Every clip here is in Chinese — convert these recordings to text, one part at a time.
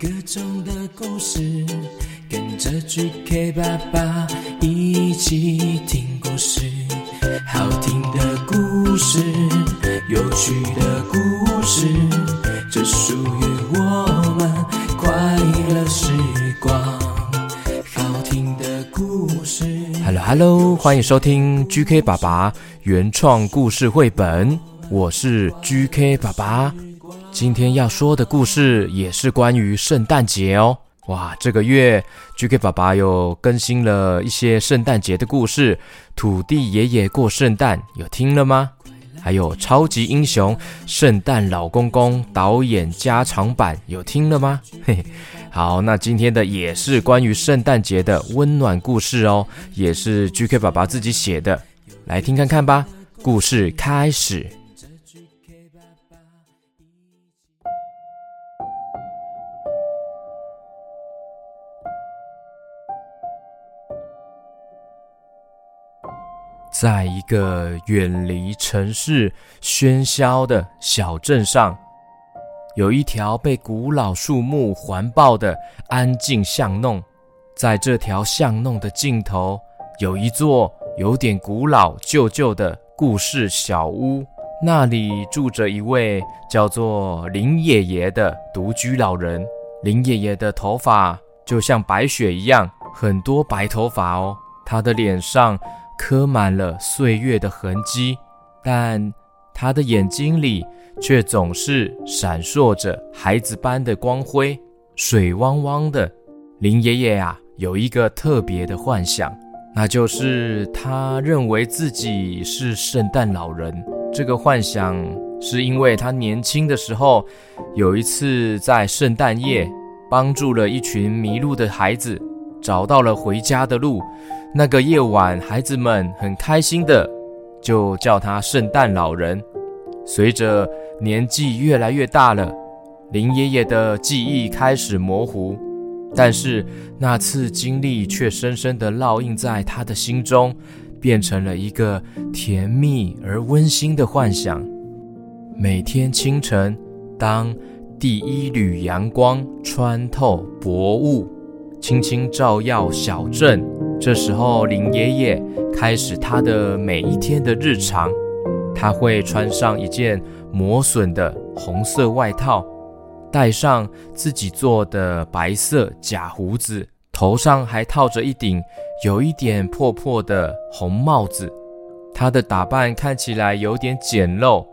歌中的故事，跟着 GK 爸爸一起听故事。好听的故事，有趣的故事，这属于我们快乐时光。好听的故事。Hello，Hello，欢迎收听 GK 爸爸原创故事绘本，我是 GK 爸爸。今天要说的故事也是关于圣诞节哦。哇，这个月 GK 爸爸又更新了一些圣诞节的故事。土地爷爷过圣诞，有听了吗？还有超级英雄圣诞老公公导演加长版，有听了吗？嘿嘿，好，那今天的也是关于圣诞节的温暖故事哦，也是 GK 爸爸自己写的，来听看看吧。故事开始。在一个远离城市喧嚣的小镇上，有一条被古老树木环抱的安静巷弄。在这条巷弄的尽头，有一座有点古老、旧旧的故事小屋，那里住着一位叫做林爷爷的独居老人。林爷爷的头发就像白雪一样，很多白头发哦。他的脸上，刻满了岁月的痕迹，但他的眼睛里却总是闪烁着孩子般的光辉，水汪汪的。林爷爷啊，有一个特别的幻想，那就是他认为自己是圣诞老人。这个幻想是因为他年轻的时候，有一次在圣诞夜，帮助了一群迷路的孩子，找到了回家的路。那个夜晚，孩子们很开心的，就叫他圣诞老人。随着年纪越来越大了，林爷爷的记忆开始模糊，但是那次经历却深深的烙印在他的心中，变成了一个甜蜜而温馨的幻想。每天清晨，当第一缕阳光穿透薄雾，轻轻照耀小镇。这时候，林爷爷开始他的每一天的日常。他会穿上一件磨损的红色外套，戴上自己做的白色假胡子，头上还套着一顶有一点破破的红帽子。他的打扮看起来有点简陋，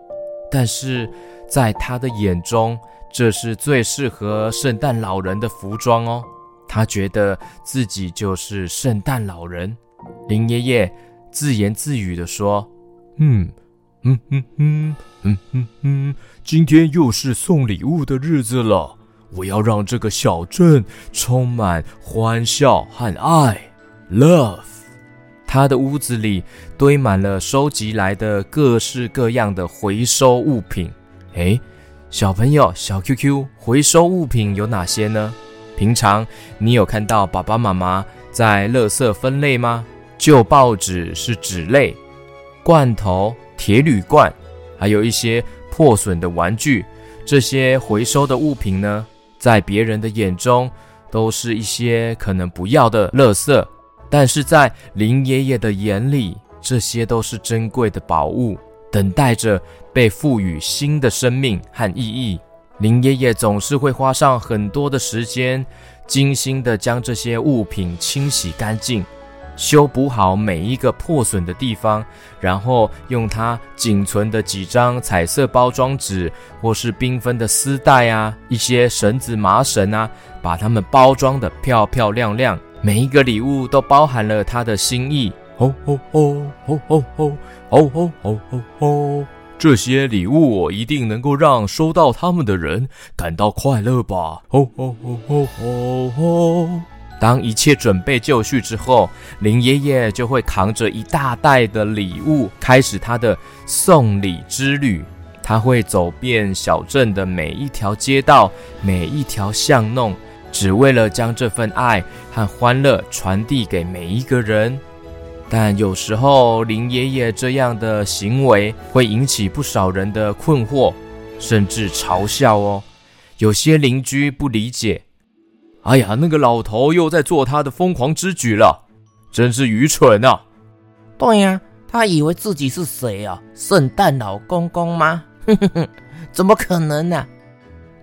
但是在他的眼中，这是最适合圣诞老人的服装哦。他觉得自己就是圣诞老人。林爷爷自言自语地说：“嗯，嗯嗯嗯嗯嗯嗯，今天又是送礼物的日子了。我要让这个小镇充满欢笑和爱，love。”他的屋子里堆满了收集来的各式各样的回收物品。诶，小朋友，小 QQ，回收物品有哪些呢？平常你有看到爸爸妈妈在垃圾分类吗？旧报纸是纸类，罐头、铁铝罐，还有一些破损的玩具，这些回收的物品呢，在别人的眼中都是一些可能不要的垃圾，但是在林爷爷的眼里，这些都是珍贵的宝物，等待着被赋予新的生命和意义。林爷爷总是会花上很多的时间，精心地将这些物品清洗干净，修补好每一个破损的地方，然后用他仅存的几张彩色包装纸，或是缤纷的丝带啊，一些绳子、麻绳啊，把它们包装得漂漂亮亮。每一个礼物都包含了他的心意。吼吼吼吼吼吼吼吼吼吼吼！这些礼物我一定能够让收到它们的人感到快乐吧！吼吼吼吼吼吼！当一切准备就绪之后，林爷爷就会扛着一大袋的礼物，开始他的送礼之旅。他会走遍小镇的每一条街道、每一条巷弄，只为了将这份爱和欢乐传递给每一个人。但有时候，林爷爷这样的行为会引起不少人的困惑，甚至嘲笑哦。有些邻居不理解，哎呀，那个老头又在做他的疯狂之举了，真是愚蠢啊！对呀，他以为自己是谁啊？圣诞老公公吗？哼哼哼，怎么可能呢？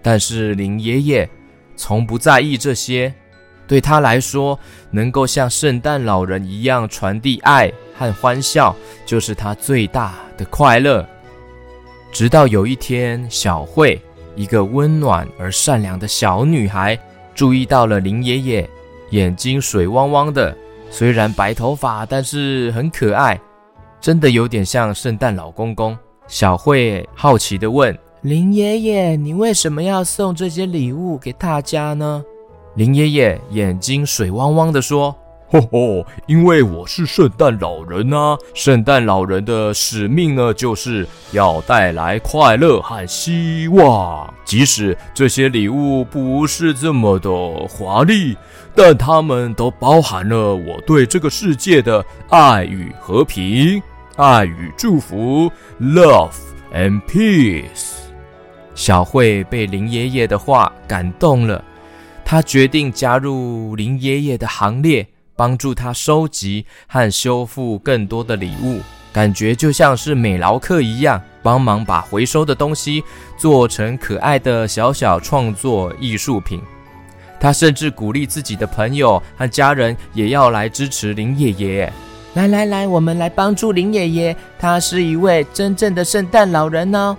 但是林爷爷从不在意这些，对他来说，能够像圣诞老人一样传递爱和欢笑，就是他最大的快乐。直到有一天，小慧，一个温暖而善良的小女孩，注意到了林爷爷，眼睛水汪汪的，虽然白头发，但是很可爱，真的有点像圣诞老公公。小慧好奇地问：“林爷爷，你为什么要送这些礼物给大家呢？”林爷爷眼睛水汪汪地说。吼吼，因为我是圣诞老人啊！圣诞老人的使命呢，就是要带来快乐和希望。即使这些礼物不是这么的华丽，但它们都包含了我对这个世界的爱与和平、爱与祝福，Love and Peace。小慧被林爷爷的话感动了，他决定加入林爷爷的行列。帮助他收集和修复更多的礼物，感觉就像是美劳课一样，帮忙把回收的东西做成可爱的小小创作艺术品。他甚至鼓励自己的朋友和家人也要来支持林爷爷。来来来，我们来帮助林爷爷，他是一位真正的圣诞老人哦。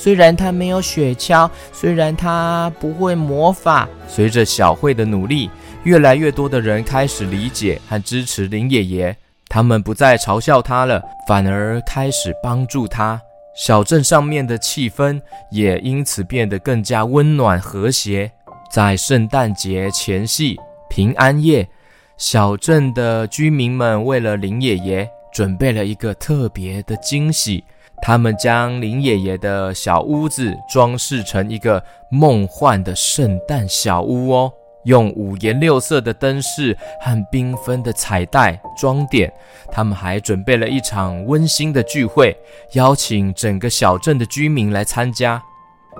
虽然他没有雪橇，虽然他不会魔法，随着小慧的努力。越来越多的人开始理解和支持林爷爷，他们不再嘲笑他了，反而开始帮助他。小镇上面的气氛也因此变得更加温暖和谐。在圣诞节前夕，平安夜，小镇的居民们为了林爷爷准备了一个特别的惊喜，他们将林爷爷的小屋子装饰成一个梦幻的圣诞小屋哦。用五颜六色的灯饰和缤纷的彩带装点，他们还准备了一场温馨的聚会，邀请整个小镇的居民来参加。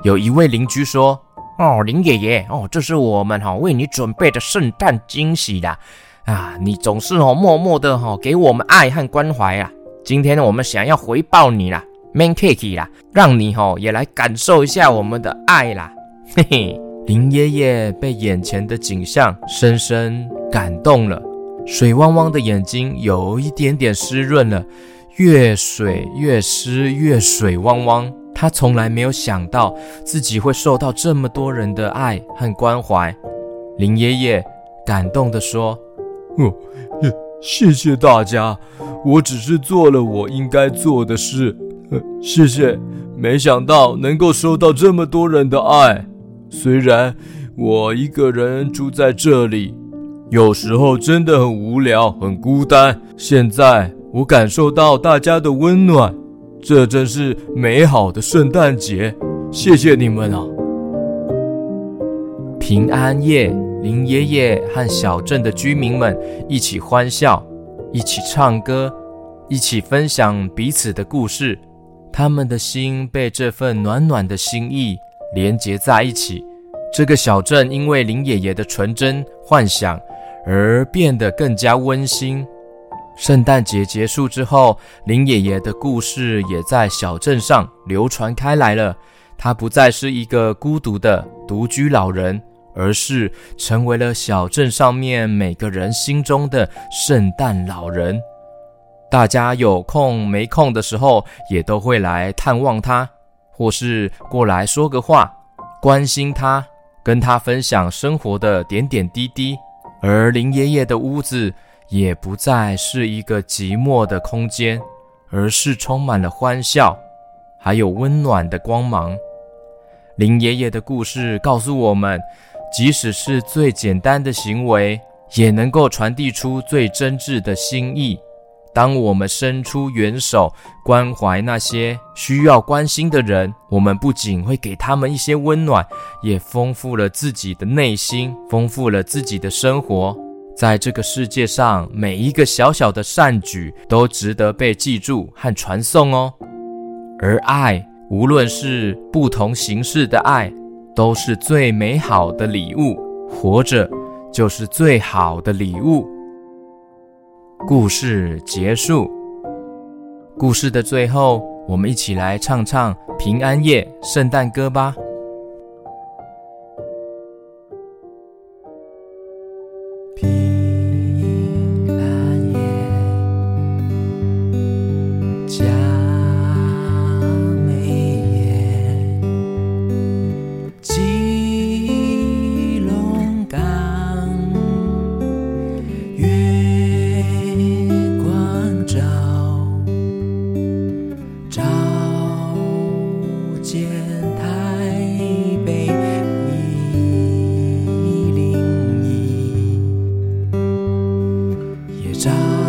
有一位邻居说：“哦，林爷爷，哦，这是我们哈为你准备的圣诞惊喜啦！啊，你总是哦默默的哈给我们爱和关怀啊。今天，我们想要回报你啦，man cake 啦，让你哈也来感受一下我们的爱啦，嘿嘿。”林爷爷被眼前的景象深深感动了，水汪汪的眼睛有一点点湿润了，越水越湿，越水汪汪。他从来没有想到自己会受到这么多人的爱和关怀。林爷爷感动地说：“哦，谢谢大家，我只是做了我应该做的事。谢谢，没想到能够收到这么多人的爱。”虽然我一个人住在这里，有时候真的很无聊、很孤单。现在我感受到大家的温暖，这真是美好的圣诞节。谢谢你们啊！平安夜，林爷爷和小镇的居民们一起欢笑，一起唱歌，一起分享彼此的故事。他们的心被这份暖暖的心意连结在一起，这个小镇因为林爷爷的纯真幻想而变得更加温馨。圣诞节结束之后，林爷爷的故事也在小镇上流传开来了。他不再是一个孤独的独居老人，而是成为了小镇上面每个人心中的圣诞老人。大家有空没空的时候，也都会来探望他。或是过来说个话，关心他，跟他分享生活的点点滴滴。而林爷爷的屋子也不再是一个寂寞的空间，而是充满了欢笑，还有温暖的光芒。林爷爷的故事告诉我们，即使是最简单的行为，也能够传递出最真挚的心意。当我们伸出援手，关怀那些需要关心的人，我们不仅会给他们一些温暖，也丰富了自己的内心，丰富了自己的生活。在这个世界上，每一个小小的善举都值得被记住和传颂哦。而爱，无论是不同形式的爱，都是最美好的礼物。活着就是最好的礼物。故事结束。故事的最后，我们一起来唱唱平安夜圣诞歌吧。找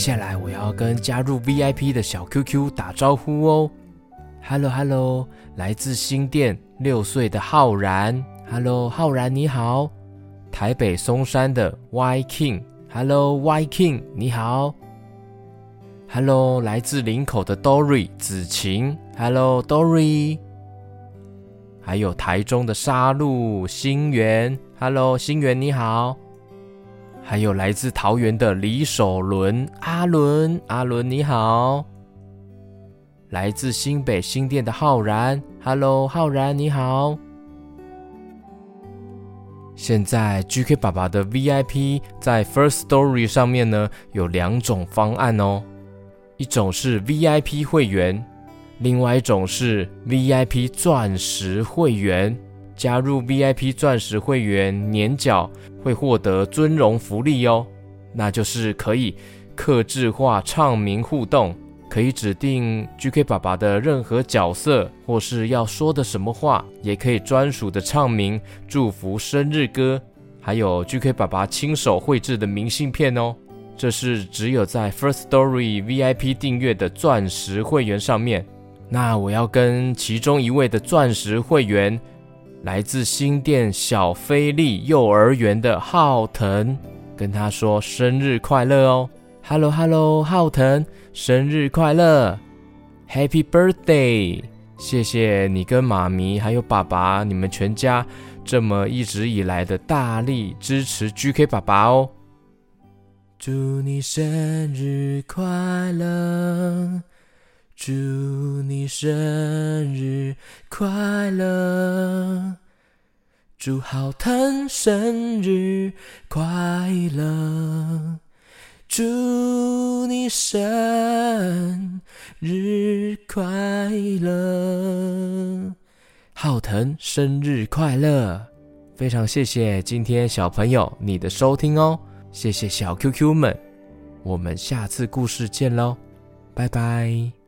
下来我要跟加入 VIP 的小 QQ 打招呼哦，Hello Hello，来自新店六岁的浩然，Hello 浩然你好，台北松山的 Y King，Hello Y King 你好，Hello 来自林口的 Dory 子晴，Hello Dory，还有台中的沙鹿星源，Hello 星源你好。还有来自桃园的李守伦，阿伦，阿伦你好。来自新北新店的浩然，Hello，浩然你好。现在 GK 爸爸的 VIP 在 First Story 上面呢，有两种方案哦，一种是 VIP 会员，另外一种是 VIP 钻石会员。加入 VIP 钻石会员，年缴会获得尊荣福利哦，那就是可以客制化唱名互动，可以指定 GK 爸爸的任何角色，或是要说的什么话，也可以专属的唱名祝福生日歌，还有 GK 爸爸亲手绘制的明信片哦。这是只有在 First Story VIP 订阅的钻石会员上面。那我要跟其中一位的钻石会员。来自新店小菲利幼儿园的浩腾，跟他说生日快乐哦！Hello Hello，浩腾，生日快乐，Happy Birthday！谢谢你跟妈咪还有爸爸，你们全家这么一直以来的大力支持 GK 爸爸哦！祝你生日快乐！祝你生日快乐！祝浩腾生日快乐！祝你生日快乐！浩腾生日快乐！非常谢谢今天小朋友你的收听哦，谢谢小 QQ 们，我们下次故事见喽，拜拜。